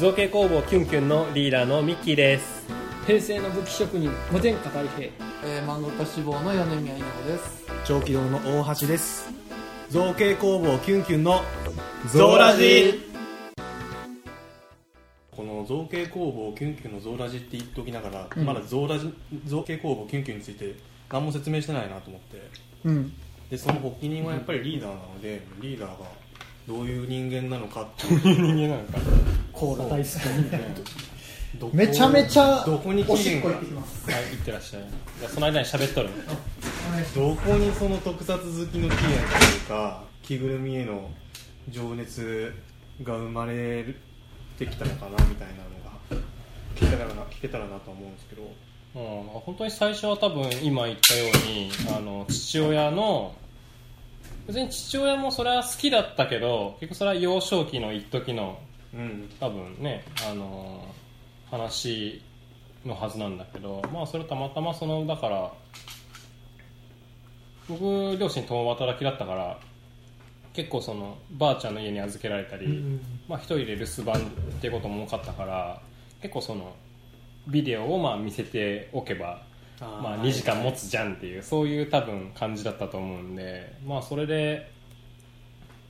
造形工房キュンキュンのリーダーのミッキーです。平成の武器職人御前科大平。えー、漫画家志望の米宮稲穂です。長期堂の大橋です。造形工房キュンキュンのゾーラジ。この造形工房キュンキュンのゾーラジって言っておきながら、うん。まだゾーラジ造形工房キュンキュンについて何も説明してないなと思って。うん。でその発起人はやっぱりリーダーなのでリーダーがどういう人間なのかっていう。人間なのか。コーラ大好きみたいなめちゃめちゃどこにおしっこ。行ってきますはい行ってらっしゃい。じゃあその間に喋っとる。どこにその特撮好きの期限というか着ぐるみへの情熱が生まれてきたのかなみたいなのが聞けたらな聞けたらなと思うんですけど。うん、本当に最初は多分今言ったようにあの父親の別に父親もそれは好きだったけど結局それは幼少期の一時のうん。多分ねあの話のはずなんだけどまあそれたまたまそのだから僕両親共働きだったから結構そのばあちゃんの家に預けられたり、まあ、一人で留守番っていうことも多かったから結構そのビデオをまあ見せておけばまあ、2時間持つじゃんっていうそういう多分感じだったと思うんでまあそれで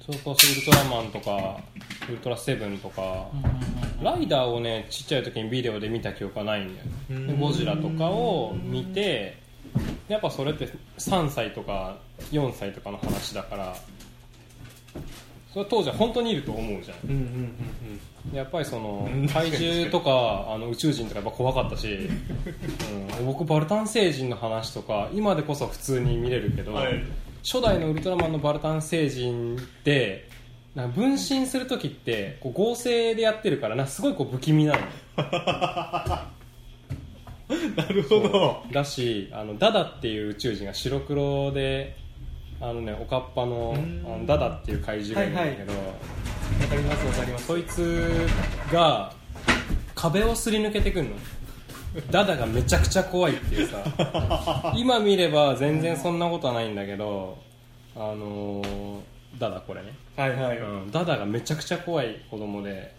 それこそウルトラマンとかウルトラセブンとかライダーをねちっちゃい時にビデオで見た記憶はないんだよね。でゴジラとかを見てやっぱそれって3歳とか4歳とかの話だからそれ当時は本当にいると思うじゃん。うんうんうんやっぱりそのうん。怪獣とかあの宇宙人とかやっぱ怖かったし、うん、僕バルタン星人の話とか今でこそ普通に見れるけど、はい。初代のウルトラマンのバルタン星人って分身する時ってこう合成でやってるからなすごいこう不気味なの。なるほど。だしあのダダっていう宇宙人が白黒であのねおかっぱのうん。あのダダっていう怪獣がいるんだけど、わかりますわかります。そいつが壁をすり抜けてくんの。ダダがめちゃくちゃ怖いっていうさ。今見れば全然そんなことはないんだけどあのーダダこれね、はいはい、うん、ダダがめちゃくちゃ怖い子供で、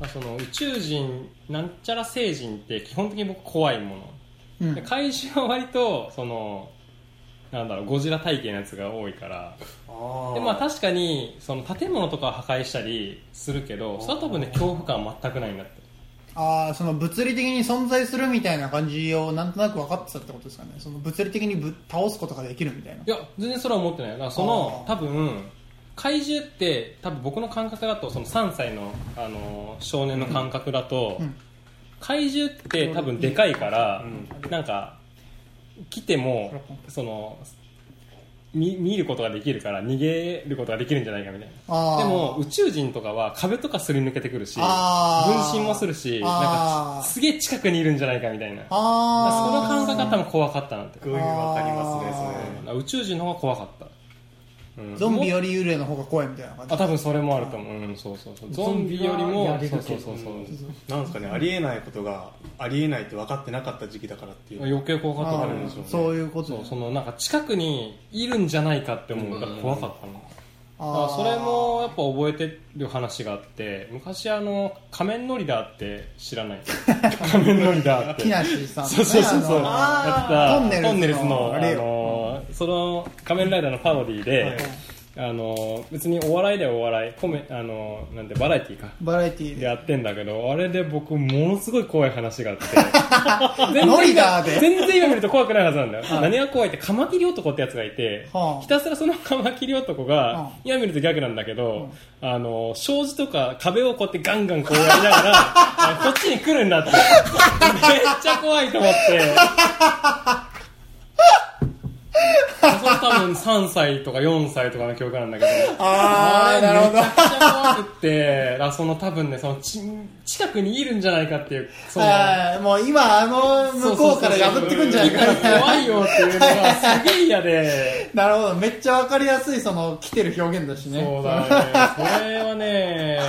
まあ、その宇宙人なんちゃら星人って基本的に僕怖いもの。うん。で怪獣は割とそのなんだろうゴジラ体型のやつが多いから。あでまあ確かにその建物とかは破壊したりするけどそれは多分ね恐怖感は全くないんだって。ああその物理的に存在するみたいな感じをなんとなく分かってたってことですかね。その物理的にぶ倒すことができるみたいな。いや全然それは思ってない。だからその多分怪獣って多分僕の感覚だとその3歳の、あのー少年の感覚だと、うん。怪獣って多分でかいから、うなんか来てもその見見ることができるから逃げることができるんじゃないかみたいな。でも宇宙人とかは壁とかすり抜けてくるし分身もするしなんかすげえ近くにいるんじゃないかみたいな。そあの感覚が多分怖かったなって。こういうわかりますねそだから宇宙人の方が怖かった、うんゾンビもより幽霊の方が怖いみたいな感じ。あ多分それもあると思う、うん、そうそうそう。ゾンビよりもそうそうそうそう。れなんですかねありえないことがありえないって分かってなかった時期だからっていう。余計怖かったんーですよねそういうことそうそのなんか近くにいるんじゃないかって思うから怖かったの、あそれもやっぱ覚えてる話があって昔あの仮面ノリダーって知らない？仮面ノリダーって。木梨さんのねそうそうそうそう。あやった。トンネルズのトンネルズのあのその仮面ライダーのパロディで、あの別にお笑いではお笑いコメあのなんてバラエティーか。のバラエティーで。でやってんだけどあれで僕ものすごい怖い話があって。全ノリダーで全然今見ると怖くないはずなんだよ、何が怖いってカマキリ男ってやつがいて、はあ。ひたすらそのカマキリ男が、はあ。今見ると逆なんだけど、あの障子とか壁をこうやってガンガンこうやりながら あこっちに来るんだって。めっちゃ怖いと思ってそれ多分3歳とか4歳とかの記憶なんだけど。ああれなるほどめちゃくちゃ怖くって だからその多分ねそのち近くにいるんじゃないかっていうそのはい。もう今あの向こうから破ってくんじゃないか。怖いよっていうのがすげえ嫌で。なるほど。めっちゃわかりやすいその来てる表現だしね。そうだね。それはね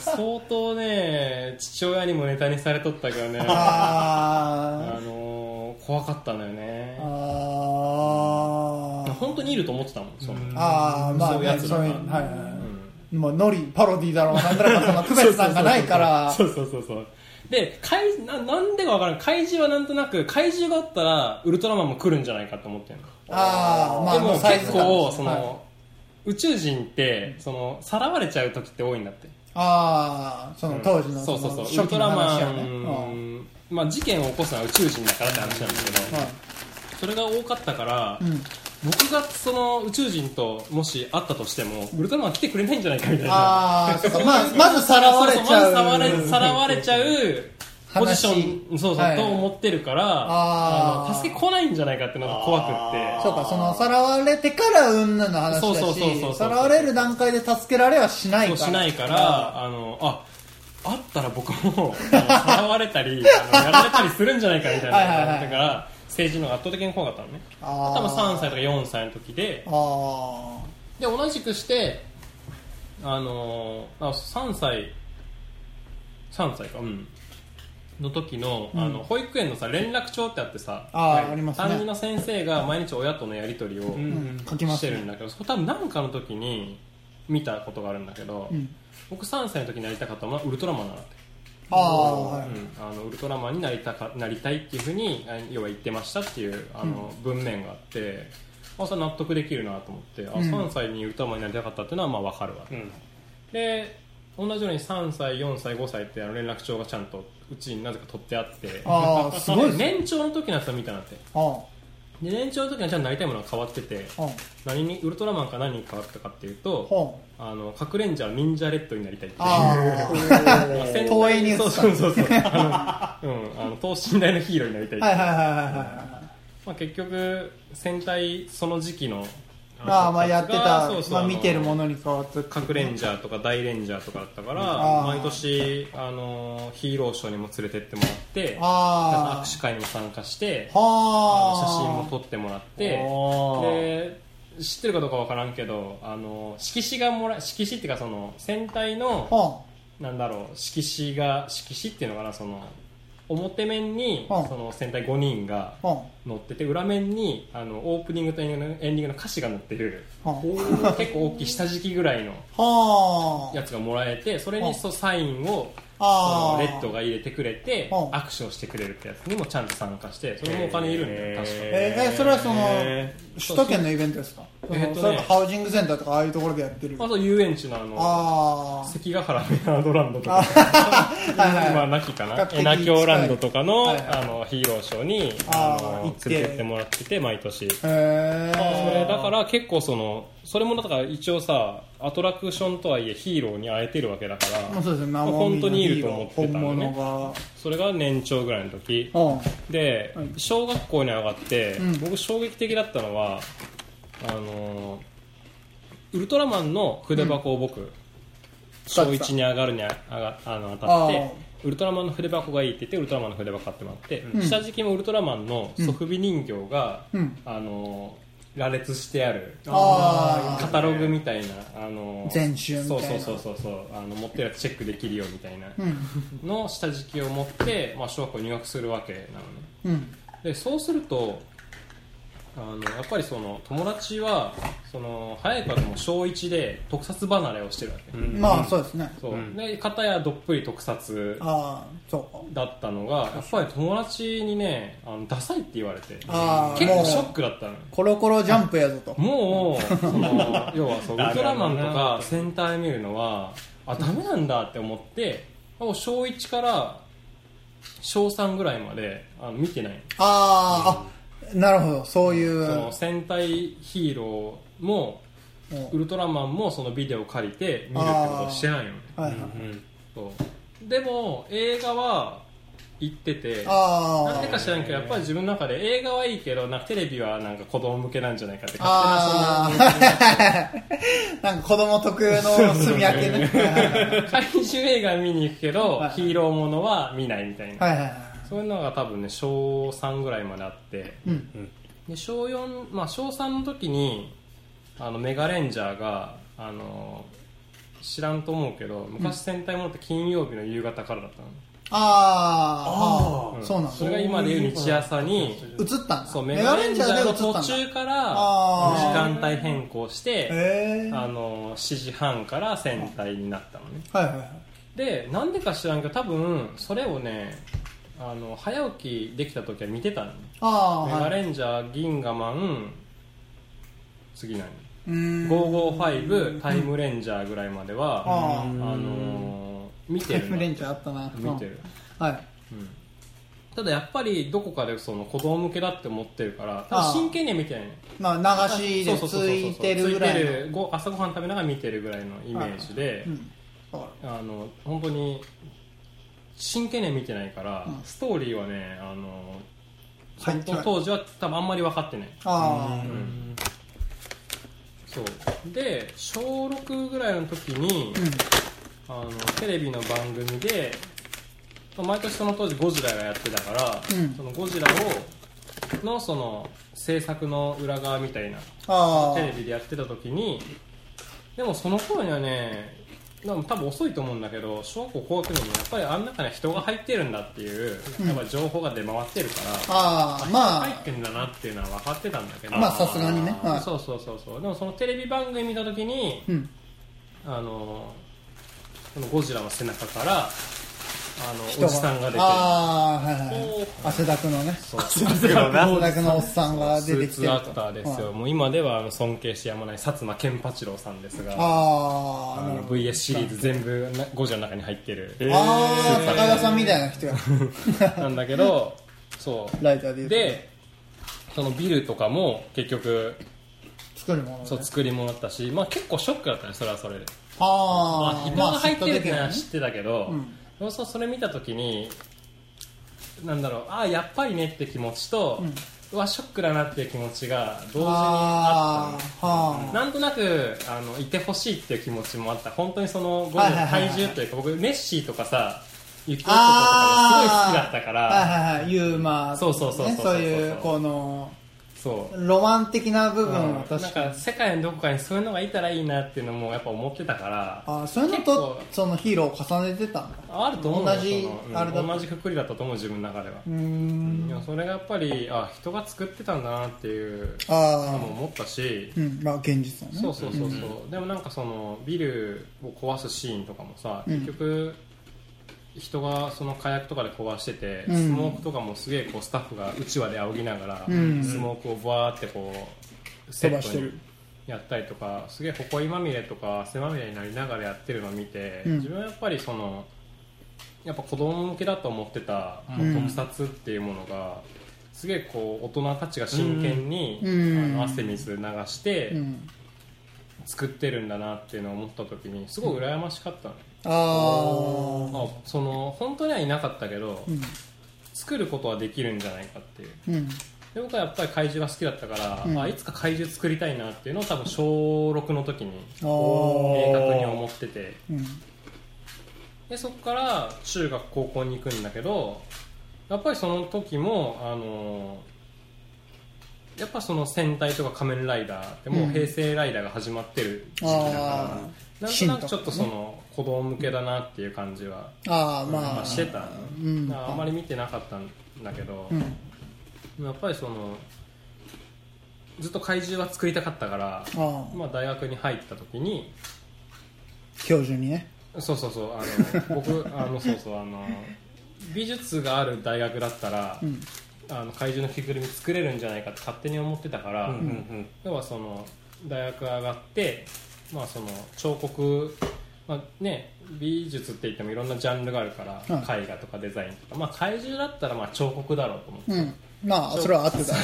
相当ね父親にもネタにされとったけどね。ああのー怖かったのよね。ーあー本当にいると思ってたもんその。ああそういうやつらが。はいはいはい。うん。まあ、ノリパロディだろうなんだろうかその区別なんかないから。そうそうそうそうで怪ななんでかわからん怪獣はなんとなく怪獣があったらウルトラマンも来るんじゃないかと思ってるのああまあでも結構その、はい宇宙人ってそのさらわれちゃう時って多いんだってああその当時のそうそうそうウ初期のルトラマ話はねン、まあ、事件を起こすのは宇宙人だからって話なんですけど、うんはいそれが多かったから、うん僕がその宇宙人ともし会ったとしてもウルトラマン来てくれないんじゃないかみたいな。あまず まずさらわれちゃう。さらわれさらわれちゃうポジションそうそう、はいと思ってるからあの助け来ないんじゃないかっていうのが怖くって。そうかそのさらわれてからうんぬんの話だそうそうそうそうそう。しさらわれる段階で助けられはしないから。そうしないからあのああったら僕もさらわれたりやられたりするんじゃないかみたいなはいはいから政治の方が圧倒的に怖かったのね。多分3歳とか4歳の時で。で同じくしてあのあ3歳3歳かうん。の時の,、あの保育園のさ連絡帳ってあってさ担任の先生が毎日親とのやり取りをしてるんだけど、そこ多分何かの時に見たことがあるんだけど、うん。僕3歳の時になりたかったのはウルトラマンだって、ああはい。うん、あのウルトラマンになりたかなりたいっていうふうにあ要は言ってましたっていうあの、文面があってあそれ納得できるなと思ってあ、うん。3歳にウルトラマンになりたかったっていうのはまあ分かるわ、で同じように3歳4歳5歳ってあの連絡帳がちゃんとうちになぜか取ってあって。ああすごい 年長の時のやつを見たなって。あで年長の時にはちゃんとなりたいものが変わっててああ何にウルトラマンか何に変わったかっていうとほうあの核レンジャー忍者レッドになりたいっていう。そうそうそうそう。あの、うん、あの等身大のヒーローになりたいっていう。いはいはいはいはまあ、結局戦隊その時期のいああまあやってた。そうそう。まあ見てるもののに変わって。核レンジャーとか大レンジャーとかだったから毎年あ。のヒーローショーにも連れてってもらってあ握手会にも参加して写真も撮ってもらってあで知ってるかどうかわからんけどあの色紙がもら色紙っていうかその戦隊のはなんだろう色紙が色紙っていうのかなその表面にはあその戦隊5人があは載ってて裏面にあのオープニングとエンディングのエンディングの歌詞が載ってる 結構大きい下敷きぐらいのあはあ。やつがもらえてそれにそうサインをそのレッドが入れてくれてはあ握手をしてくれるってやつにもちゃんと参加してそれもお金いるんだよ確か。えーえそれはそのへ首都圏のイベントですか？えーとねそれかハウジングセンターとかああいうところでやってる。あと遊園地のあのあ関ヶ原メナードランドとか。あ はいはい今なきかな。比較的エナ京ランドとかの,、はいはい。あのヒーローショーにああのー行って。連れてってもらってて毎年。へえそれだから結構そのそれもだから一応さアトラクションとはいえヒーローに会えてるわけだから、まあそうですね。まあ本当にいると思ってたの本ね物それが年長ぐらいの時。がうん。ではい。小学校に上がって、うん。僕衝撃的だったのはあのウルトラマンの筆箱を僕、小1に上がるにあがあの当たってウルトラマンの筆箱がいいって言ってウルトラマンの筆箱買ってもらって、うん。下敷きもウルトラマンのソフビ人形が、うん。あの羅列してあるあカタログみたいなあの全集みたいな。そうそうそうそうそうあの持ってるやつチェックできるよみたいなうん。の下敷きを持って、まあ、小学校入学するわけなのね。うん。でそうするとあのやっぱりその友達はその早いからもう小1で特撮離れをしてるわけ、まあそうですね。そう。うん。で片やどっぷり特撮ああそう。かだったのがやっぱり友達にねあのダサいって言われてあー結構もうショックだったの。コロコロジャンプやぞと。もうその 要はそうウルトラマンとか戦隊見るのはあダメなんだって思ってもう小1から小3ぐらいまであの見てない。あーあなるほどそういう。その戦隊ヒーローももウルトラマンもそのビデオを借りて見るってことをしてないのね。いはい。そう。でも映画は行っててあなんでかあ知らんけどやっぱり自分の中で映画はいいけどなんかテレビはなんか子供向けなんじゃないかってあ勝手なそんなあ なんか子供特有の住み分け。ね怪獣映画見に行くけど、はい。ヒーローものは見ないみたいな、はいはいはいそういうのが多分ね小3ぐらいまであってうんで小4、まあ、小3の時にあのメガレンジャーがあの知らんと思うけど昔戦隊ものって金曜日の夕方からだったの、あーあー、うんそうなんだ。それが今でいう日朝に映ったんだ。そうメガレンジャーの途中から時間帯変更して。あの7時半から戦隊になったのねはいはいはい。でなんでか知らんけど多分それをねあの早起きできた時は見てたのね。ああ、メガはい。レンジャー銀河マン次何？うーん。555タイムレンジャーぐらいまではああのー見てるタイムレンジャーあったな。見てる、うん。はい。うん。ただやっぱりどこかでその子供向けだって思ってるから真剣には見てないねまあ、流しでついてるぐらい朝ごはん食べながら見てるぐらいのイメージで、あの本当に真剣には見てないから、うん。ストーリーはねあの当時は多分あんまり分かってない。あうん。そう。で小6ぐらいの時に、あ。あのテレビの番組でまあ毎年その当時ゴジラがやってたから、うん。そのゴジラをのその制作の裏側みたいなああ。テレビでやってた時にでもその頃にはね多分遅いと思うんだけど小学校高学年にやっぱりあん中には人が入ってるんだっていう、うんやっぱ情報が出回ってるから、あまあ、入ってんだなっていうのは分かってたんだけどまあさすがにね。はい。そうそうそうそうでもそのテレビ番組見た時にうん。あのこのゴジラの背中からあの人おじさんが出て。ああ、はいはい。汗だくのね。汗だくのおっさんがス出てきてると。ーツアクターですよ、はい。もう今では尊敬してやまない薩摩健八郎さんですが。ああ、あの VS シリーズ全部なゴジラの中に入ってる、ああ、高田さんみたいな人が。なんだけどそう。ライターででそのビルとかも結局作るものね。そう作り物だったし、まあ、結構ショックだったねそれはそれで、まあ、ああ、人が入ってるってのはまあ知ってたけど、うんでもそうそれ見た時になんだろうああやっぱりねって気持ちと、うわショックだなっていう気持ちが同時にあった。なんとなくあのいてほしいっていう気持ちもあった。本当にそのゴジラはいはいはいはい。体重というか僕ネッシーとかさ雪男とかがすごい好きだったから、はいはいはい、ユーマそうそうそうそうそうねそういう、この、そう。ロマン的な部分はなん。確かに。か世界のどこかにそういうのがいたらいいなっていうのもやっぱ思ってたからあそういうのと、そのヒーローを重ねてた。あると思うよ同じあれだ同じくくりだったと思う自分の中では、うーん。いやそれがやっぱりあ人が作ってたんだなっていうあのも思ったしあ、うん、まあ現実だね。そうそうそうそう、でもなんかそのビルを壊すシーンとかもさ、うん。結局人がその火薬とかで壊してて、うん。スモークとかもすげえこうスタッフがうちわで仰ぎながら、うん。スモークをバーってこうセットにやったりとかすげえ埃まみれとか汗まみれになりながらやってるのを見て、うん。自分はやっぱりそのやっぱ子供向けだと思ってたうん特撮っていうものが、すげえこう大人たちが真剣に、うん。あの汗水流して、うん。作ってるんだなっていうのを思った時にすごい羨ましかったの、ああ。あその本当にはいなかったけど、うん。作ることはできるんじゃないかっていううん。で僕はやっぱり怪獣が好きだったから、うんあいつか怪獣作りたいなっていうのを多分小6の時にあ明確にあ。思っててうん。でそこから中学高校に行くんだけどやっぱりその時もあのやっぱその戦隊とか仮面ライダーってもう平成ライダーが始まってる時期だから。なんとなくちょっとその子供向けだなっていう感じは、ああ、まあ。まあ、してた、うん。まああんまり見てなかったんだけど、うん。やっぱりそのずっと怪獣は作りたかったから。まあ、大学に入った時に教授にね。そうそうそうあの 僕あのそうそうあの美術がある大学だったら、うん。あの怪獣の着ぐるみ作れるんじゃないかって勝手に思ってたから、うんうん要はその大学上がって、まあ、その彫刻、まあね、美術って言ってもいろんなジャンルがあるから、うん。絵画とかデザインとか、まあ、怪獣だったらまあ彫刻だろうと思って。うん。まあ、それは 合ってた。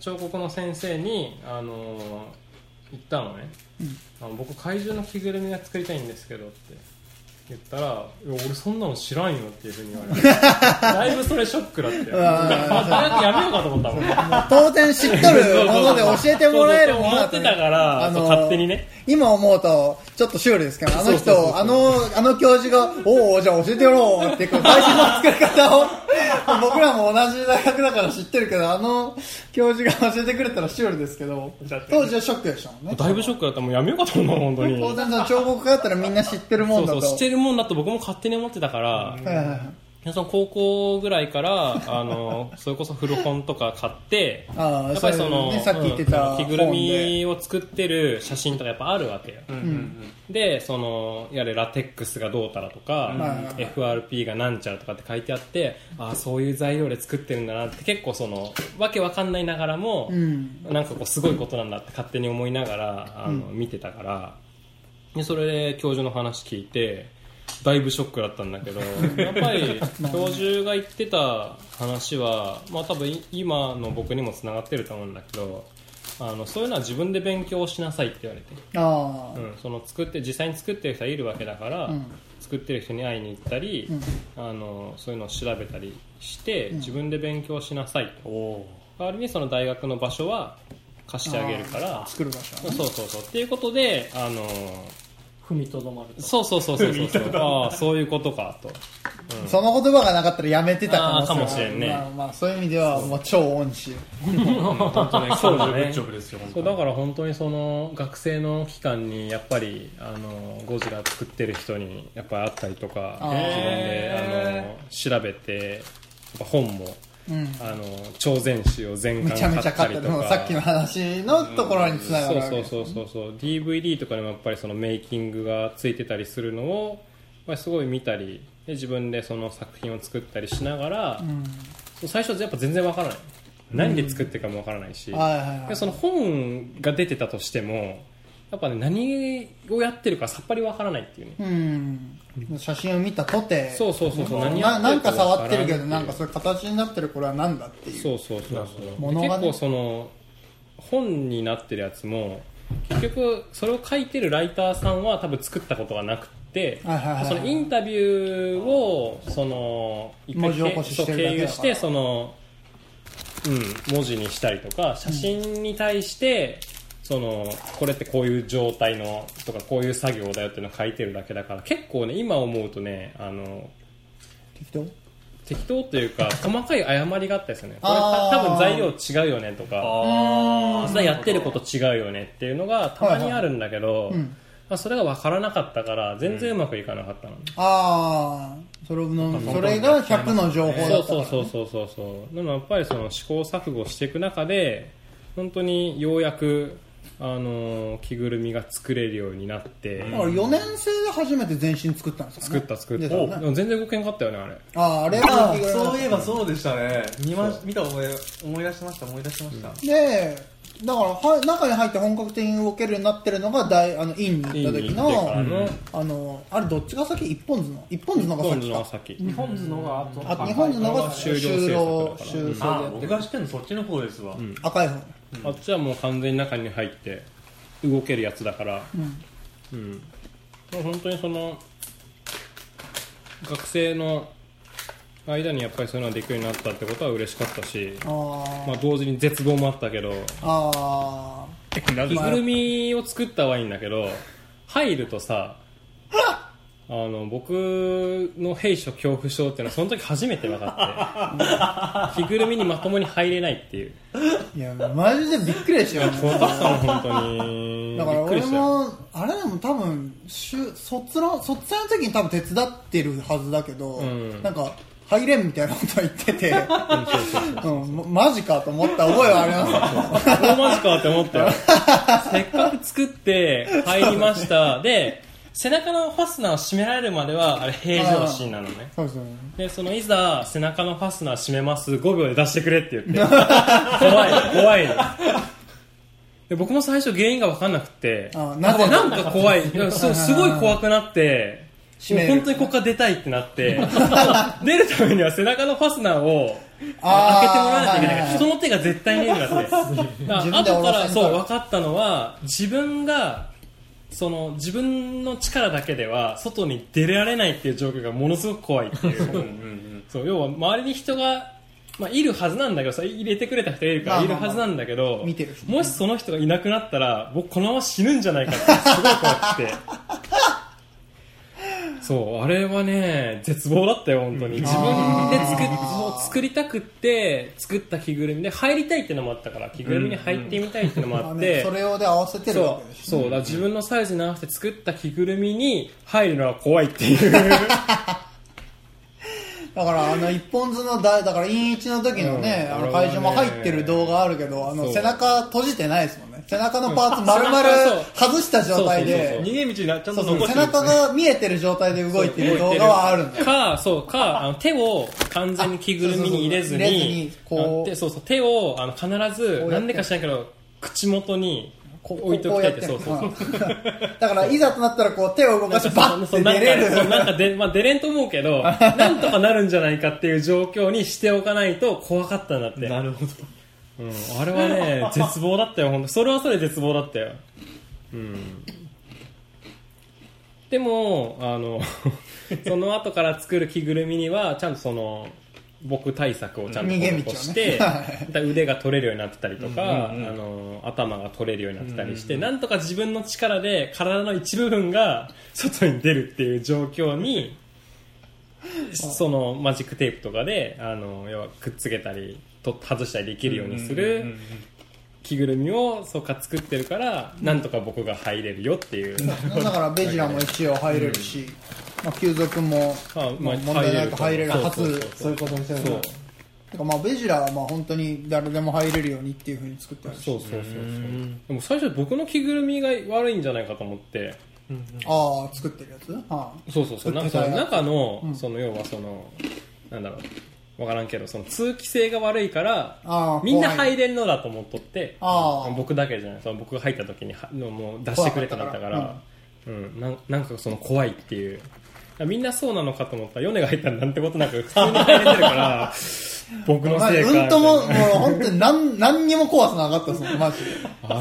彫刻の先生に、あのー言ったのね、うん。あの僕怪獣の着ぐるみが作りたいんですけどって言ったら「いや俺そんなの知らんよ」っていうふうに言われて。だいぶそれショックだってわ大学やめようかと思ったもん。当然知っとるもので教えてもらえるものだ思ってたから、あの勝手にね。今思うと、ちょっとシュールですけど、あの人、あの、あの教授が、おお、じゃあ教えてやろうって、こう、最初の作り方を、僕らも同じ大学だから知ってるけど、あの教授が教えてくれたらシュールですけど、当時はショックでしたもんね。だいぶショックだった。もうやめようかと思う本当に。当然その彫刻家だったらみんな知ってるもんだと。そうそうしてるもんだと僕も勝手に思ってたから、はいはいはいその高校ぐらいからあのそれこそ古本とか買って やっぱりそのそれねさっき言ってたうん着ぐるみを作ってる写真とかやっぱあるわけよ、んでそのやれラテックスがどうたらとか、うん FRP がなんちゃらとかって書いてあってああそういう材料で作ってるんだなって結構そのわけわかんないながらも、うん。なんかこうすごいことなんだって勝手に思いながらあの、見てたから。でそれで教授の話聞いてだいぶショックだったんだけど やっぱり教授が言ってた話は、まあ、多分い今の僕にもつながってると思うんだけどあのそういうのは自分で勉強しなさいって言われて、ああ、うん、その作って実際に作ってる人はいるわけだから、うん。作ってる人に会いに行ったり、あのそういうのを調べたりして自分で勉強しなさいと、代わりにその大学の場所は貸してあげるから。作る場所はね。そうそうそう。っていうことであの踏みとどまると。そうそうそうそうそう。そうああそういうことかと、うん。その言葉がなかったらやめてたかもしれんね。まあまあ、そういう意味では、もう超恩師。本当ねそうだねグッジョブですよ。本当にそう だから本当にその学生の期間にやっぱりあのゴジラ作ってる人にやっぱり会ったりとかあー自分であの調べてやっぱ本もうん。あの超全集を全巻買勝ったりとか。さっきの話のところにつながるわけそうそうそうそう。DVD とかでもやっぱりそのメイキングがついてたりするのを、まあ、すごい見たりで自分でその作品を作ったりしながら、うん。最初はやっぱ全然わからない。何で作ってるかもわからないし、その本が出てたとしてもやっぱね何をやってるかさっぱりわからないっていうね。うん。写真を見たとて、そうそうそうそう。何やななんか触ってるけど、なんかそういう形になってるこれは何だっていう。そうそうそうそう。ね。結構その本になってるやつも結局それを書いてるライターさんは多分作ったことがなくてはいはいそのインタビューをその一回経由してその、うん、文字にしたりとか写真に対して、そのこれってこういう状態のとかこういう作業だよっていうのを書いてるだけだから結構ね今思うとねあの適当？適当というか 細かい誤りがあったですよ。ねこれ多分材料違うよねとかあやってること違うよねっていうのがたまにあるんだけど、うん。まあ、それが分からなかったから全然うまくいかなかったの、ああ、それの、それが100の情報だったからそうそうそうそうそう。でもやっぱりその試行錯誤していく中で本当にようやくあの着ぐるみが作れるようになって、だから4年生で初めて全身作ったんですかね。作った作った、でも全然動けんかったよねあれ。ああ、あれあは、そういえばそうでしたね。見ま見た思い思い出しました思い出しました、で、だからは中に入って本格的に動けるようになってるのが大あの院に行った時院に行ってからののあのあれどっちが先？一本図の？一本図のが今先の先。日本図のが後あ日本図のが終終了了制作だから。終了で僕が知ってるのそっちの方ですわ、赤い方あっちはもう完全に中に入って動けるやつだから。うん。うん、まあ本当にその学生の間にやっぱりそういうのができるようになったってことは嬉しかったし、まあ、同時に絶望もあったけど。あ着ぐるみを作ったはいいんだけど入るとさあの僕の兵所恐怖症っていうのはその時初めて分かって 着ぐるみにまともに入れないっていう。ーいやマジでびっくりでしたよ怖かったの本当に。だから俺もあれでも多分しゅ卒論卒生の時に多分手伝ってるはずだけど、ん。なんか入れんみたいなこと言ってて、うんマジかと思った覚えはあります。大マジかって思ったよ。せっかく作って入りました。で、背中のファスナーを閉められるまでは、あれ平常心なのね。そうですよね。で、そのいざ背中のファスナー閉めます、5秒で出してくれって言って。怖い、怖いの。で僕も最初原因が分かんなくて、あなぜなんか怖い。すすごい怖くなって、本当にここから出たいってなって、出るためには背中のファスナーを開けてもらわないといけない。から、人の手が絶対見えるから自分で後からそう分かったのは、自分が、その自分の力だけでは外に出られないっていう状況がものすごく怖いっていう。そう要は周りに人が、まあ、いるはずなんだけどさ入れてくれた人がいるからいるはずなんだけど、もしその人がいなくなったら僕このまま死ぬんじゃないかってすごい怖くてそうあれはね絶望だったよ本当に。自分で作う作りたくって作った着ぐるみで入りたいっていうのもあったから着ぐるみに入ってみたいっていうのもあって、それ用で合わせてるわそうけでしょそうだ自分のサイズに合わせて作った着ぐるみに入るのは怖いっていう だからあの一本図のだだから陰一の時のね、うん。あの会場も入ってる動画あるけどあの背中閉じてないですもんね。背中のパーツ丸々 外した状態で。逃げ道になちゃん背中が見えてる状態で動いてる動画はあるんだよかそう。かあの手を完全に着ぐるみに入れずにうそう。そう手そうそう手をあの必ずなんでか知らんけど口元にこ置いときたいってこそううそうそう。うん。だからいざとなったらこう手を動かしてバッてそうなんか出れるそうなんかで、まあ、出れんと思うけど なんとかなるんじゃないかっていう状況にしておかないと怖かったんだって。なるほど。うん、あれはね 絶望だったよ本当それはそれ絶望だったよ。うん。でもあのその後から作る着ぐるみにはちゃんとその僕対策をちゃんとして、はい。また腕が取れるようになってたりとか、うんうんうん。あの頭が取れるようになってたりして、なんとか自分の力で体の一部分が外に出るっていう状況に そのマジックテープとかであの要はくっつけたりと外したりできるようにするうんうんうん着ぐるみをそうか作ってるから、なんとか僕が入れるよっていう、だからベジラも一応入れるし、まあ、急族もあまあ問題なく入れるはずそういうことにせるそう。てかまあベジラはまあ本当に誰でも入れるようにっていうふうに作ってあるしそうそうそうそう。うん。でも最初僕の着ぐるみが悪いんじゃないかと思って。ああ作ってるやつ？はそうそうそう。なんか中の、うん。その要はそのなんだろう。わからんけどその通気性が悪いからああみんな入れんのだと思っとってああ。僕だけじゃない。その僕が入った時にはのもう出してくれってなったから。うん。なんなんかその怖いっていうみんなそうなのかと思ったら米が入ったらなんてことなく普通に入れてるから 僕のまあせいかうんとももう本当に何何にも怖さなかったですもんマジで。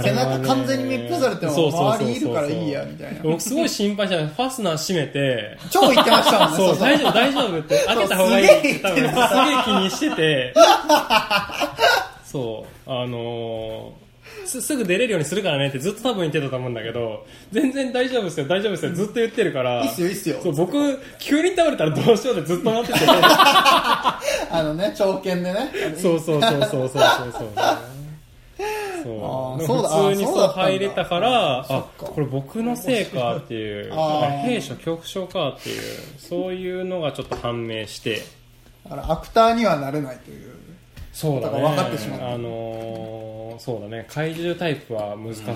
背中完全に密封されても周りいるからいいやみたいな。僕すごい心配したのファスナー閉めて超言ってましたもんねそう、そう大丈夫、大丈夫って、開けた方がいい。って、多分、すげえ気にしてて、そう、あのーす、すぐ出れるようにするからねってずっと多分言ってたと思うんだけど、全然大丈夫ですよ、大丈夫ですよ、ずっと言ってるから、いいっすよいいっすよ。そう、僕、急に倒れたらどうしようってずっと思ってて、あのね長剣でね。そうそうそうそうそうそう。そう。そうあーでそうだも普通にそうあーそうだったんだ。入れたから、あそっか。これ僕のせいかっていう、あー。だから兵所恐怖症かっていう、そういうのがちょっと判明して、だからアクターにはなれないというそうだね。だから分かってしまったあのー、そうだね。怪獣タイプは難しいね。うんう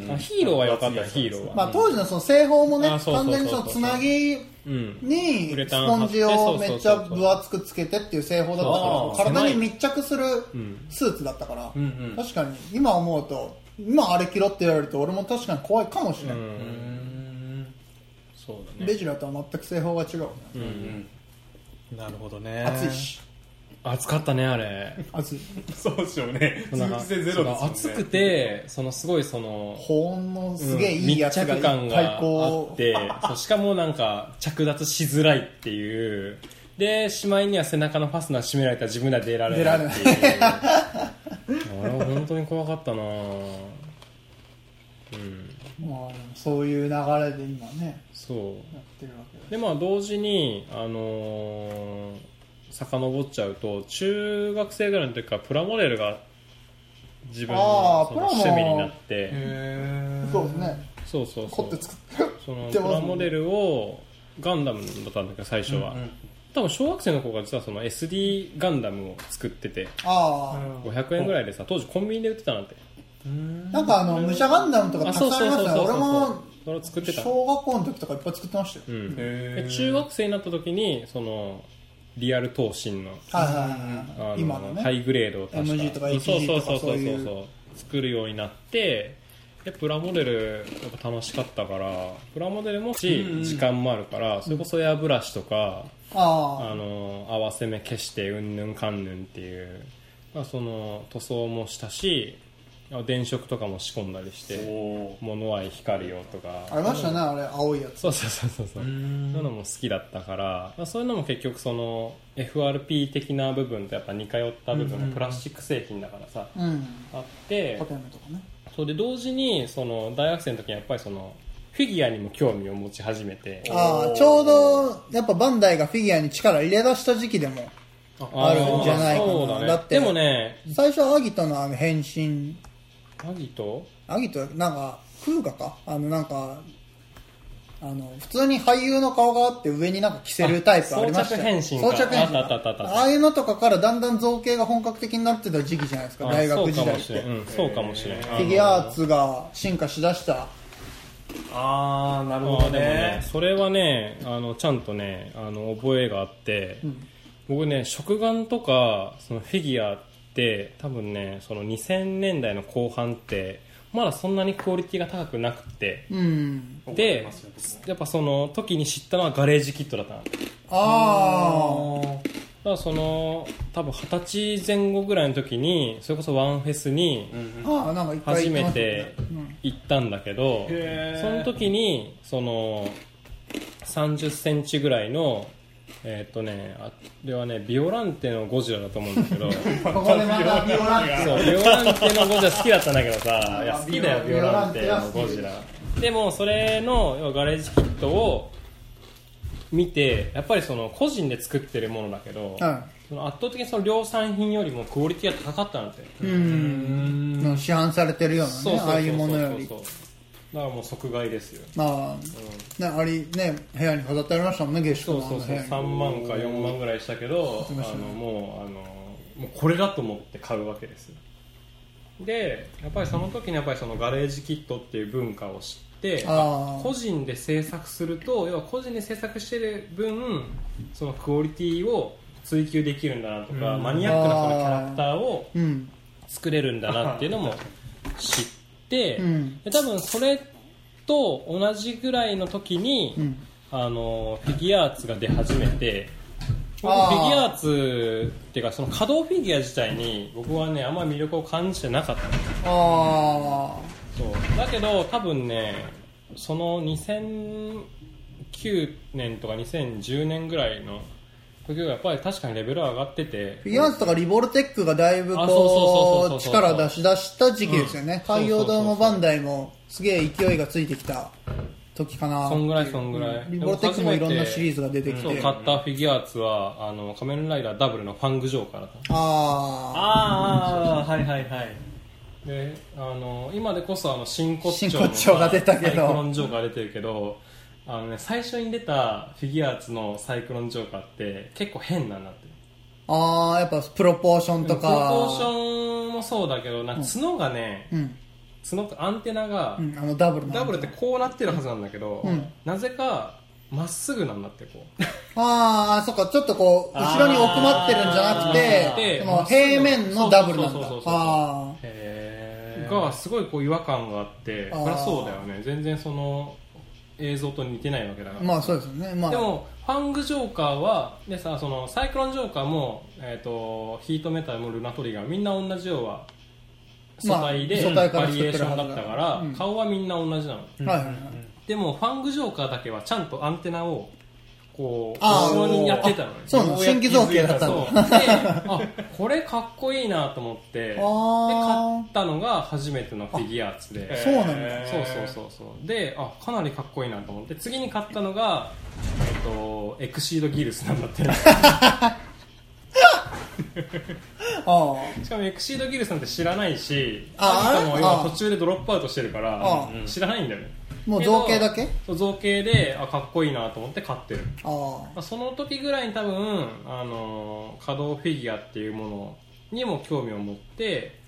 んうんあヒーローは良かったよ、ヒーローは。まあ当時のその製法もね完全にそのつなぎうん。にスポンジをめっちゃ分厚くつけてっていう製法だったから体に密着するん。スーツだったからうんうん。確かに今思うと今あれ着ろって言われると俺も確かに怖いかもしれない、うん。そうだね。ベジラとは全く製法が違うね、なるほどね。熱いし暑かったね、あれ。熱い。そうでしょうね通気性ゼロですよね。暑くて、そのすごいその、保温のすげえうんいいやつが密着感があってそうしかもなんか着脱しづらいっていう。でしまいには背中のファスナー閉められたら自分では出られないっていう。あれは本当に怖かったな。うん。まあそういう流れで今ねそう。やってるわけでまあ同時にあのー、遡っちゃうと中学生ぐらいの時からプラモデルが自分のそのプラモ。趣味になって。へそうですね。そうそうそう。凝って作ってるそのプラモデルをガンダムだったんだけど最初は、多分小学生の子が実はその SD ガンダムを作っててああ、500円ぐらいでさ当時コンビニで売ってたなんて。なんかあの武者ガンダムとかたくさんありますね。俺もそれを作ってた。小学校の時とかいっぱい作ってましたよ、うん。中学生になった時にそのリアル闘神のあはいの今のね。ハイグレードを確 MG とかそう HG とかそうそうそうそうそう。作るようになってでプラモデルやっぱ楽しかったからプラモデルもし、うんうん時間もあるからそれこそエアブラシとか、ああの合わせ目消してうんぬんかんぬんっていう、まあ、その塗装もしたしあ電飾とかも仕込んだりしてお「物は光るよ」とか。あありましたねあれ青いやつ。そうそうそうそうそう。そういうのも好きだったから、まあ、そういうのも結局その FRP 的な部分とやっぱ似通った部分がプラスチック製品だからさ、うん。あってポテムとかね。それで同時にその大学生の時にやっぱりそのフフィギュアにも興味を持ち始めてああ、ちょうど、やっぱバンダイがフィギュアに力入れ出した時期でも、あるんじゃないかな。そうだね。だってでもね最初はアギトのあの変身、アギト？アギト、なんか、風画か？あの、なんか、あの、普通に俳優の顔があって上になんか着せるタイプありました装着変身か。装着変身ああいうのとかからだんだん造形が本格的になってた時期じゃないですか、あ大学時代って。そうかもしれん、うん、フィギュアーツが進化しだした。ああなるほどね。ねそれはねあのちゃんとねあの覚えがあって、僕ね食玩とかそのフィギュアって多分ねその2000年代の後半ってまだそんなにクオリティが高くなくて。うん。でやっぱその時に知ったのはガレージキットだったの。だあからその多分二十歳前後ぐらいの時にそれこそワンフェスに初めて行ったんだけど、その時にその30センチぐらいのえーっとねあれはねビオランテのゴジラだと思うんだけど。う んここでまたビオランテそうビオランテのゴジラ好きだったんだけどさいや好きだよビビオオランテのゴジラ。でもそれの要はガレージキットを見てやっぱりその個人で作ってるものだけど、はその圧倒的にその量産品よりもクオリティが高かったなんて。い。うん。の市販されてるようなね、ああいうものより。そう。だからもう即買いですよ。まあ、ね、あり、ね、部屋に飾ってありましたもんね、下宿のあそうそうそうの部屋に。3万か4万ぐらいしたけどあのもうあのもうこれだと思って買うわけですよ。でやっぱりその時にやっぱりそのガレージキットっていう文化を知って個人で制作すると要は個人で制作してる分そのクオリティを追求できるんだなとか、うん。マニアックなそのキャラクターをうん。作れるんだなっていうのも知って、うん。で多分それと同じぐらいの時に、うん。あのフィギュアーツが出始めて僕フィギュアーツっていうかその可動フィギュア自体に僕はねあんまり魅力を感じてなかった。のあそう。だけど多分ねその2009年とか2010年ぐらいの時はやっぱり確かにレベルは上がってて。フィギュアーツとかリボルテックがだいぶこう、力出し出した時期ですよね。うん海洋堂もバンダイもすげえ勢いがついてきた時かな。そんぐらいそんぐらい、うん。リボルテックもいろんなシリーズが出てきて。そう買ったフィギュアーツはあの仮面ライダーダブルのファングジョーカーだった。あああはいはいはい。であの今でこそあの真骨頂真骨頂が出たけど。サイクロンジョーカー出てるけどあの、ね、最初に出たフィギュアーツのサイクロンジョーカーって結構変なんだって。あ。ああ、やっぱプロポーションとか。プロポーションもそうだけどなんか角がね、うん。角アンテナが、うん、あのダブルのダブルってこうなってるはずなんだけど、うん。なぜかまっすぐなんだってこう。ああ、そっか、ちょっとこう、後ろに奥まってるんじゃなくて、でその平面のダブルなんだ。そうそうそうそう。あへがすごいこう違和感があってそりゃそうだよね。全然その映像と似てないわけだからあ。まあそうですよね。まあ。でもファングジョーカーはでさそのサイクロンジョーカーも、えー、とヒートメタルもルナトリガーみんな同じようは素体でまあバリエーションだったから、うん顔はみんな同じなの、はいはいはい。でもファングジョーカーだけはちゃんとアンテナをこう後ろにやってたのそう新規造形だったの。であこれかっこいいなと思って。で買ったのが初めてのフィギュアーツで。そうなんだ。そうそうそうそう。であかなりかっこいいなと思って。次に買ったのが、えっとエクシードギルスなんだってあしかもエクシードギルスなんて知らないしああれ今途中でドロップアウトしてるから知らないんだよねもう造形だけ？そう造形であかっこいいなと思って買ってるあ。あまあその時ぐらいに多分、あのー、稼働フィギュアっていうものにも興味を持って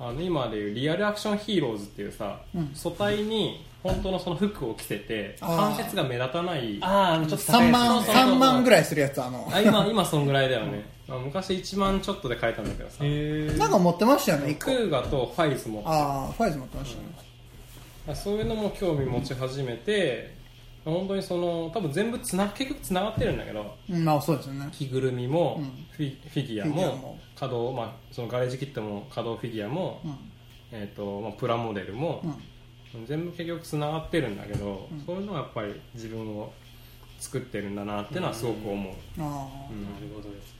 あの今でいうリアルアクションヒーローズっていうさ、うん素体に本当のその服を着せて関節が目立たないあああのちょっとあ。3万、そうそうそう三万ぐらいするやつ、あの。あ今今そんぐらいだよね、まあ昔1万ちょっとで買えたんだけどさへなんか持ってましたよね、一ク個。ーガとファイズもああ、ファイズ持ってましたね。そういうのも興味持ち始めて本当にその多分全部つな結局つながってるんだけどうん、まあそうですよね。着ぐるみも、うんフィフィギュアもフィギュアも稼働、まあ、そのガレージキットも稼働フィギュアも、うん。えーとまあ、プラモデルもう、ん。全部結局つながってるんだけど、そういうのはやっぱり自分を作ってるんだなっていうのはすごく思う、ああ。うんなるほどですね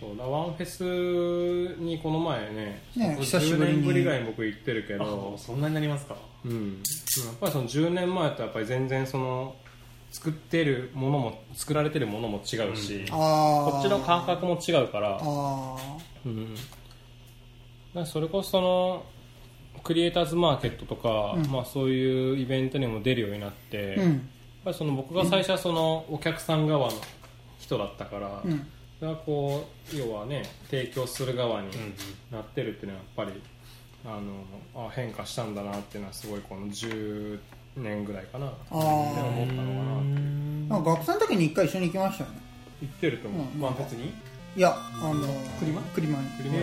そうだワンフェスにこの前ねねそう久しぶりに。10年ぶりぐらいに僕行ってるけあど、そんなになりますかうん、やっぱりその10年前とやっぱり全然その作ってるものも作られてるものも違うし、ああこっちの感覚も違うから。ああうん、それこそそのクリエイターズマーケットとか、うん。まあ、そういうイベントにも出るようになって、やっうんぱりその僕が最初はそのお客さん側の人だったから、うんそれはこう要はね提供する側になってるっていうのはやっぱりあのあ変化したんだなっていうのはすごいこの10年ぐらいかな。ってあ思ったあのかななんか学生の時に一回一緒に行きましたよね。言ってると思う、うん。ワンフェスに？いやあのクリマクリマにクリマ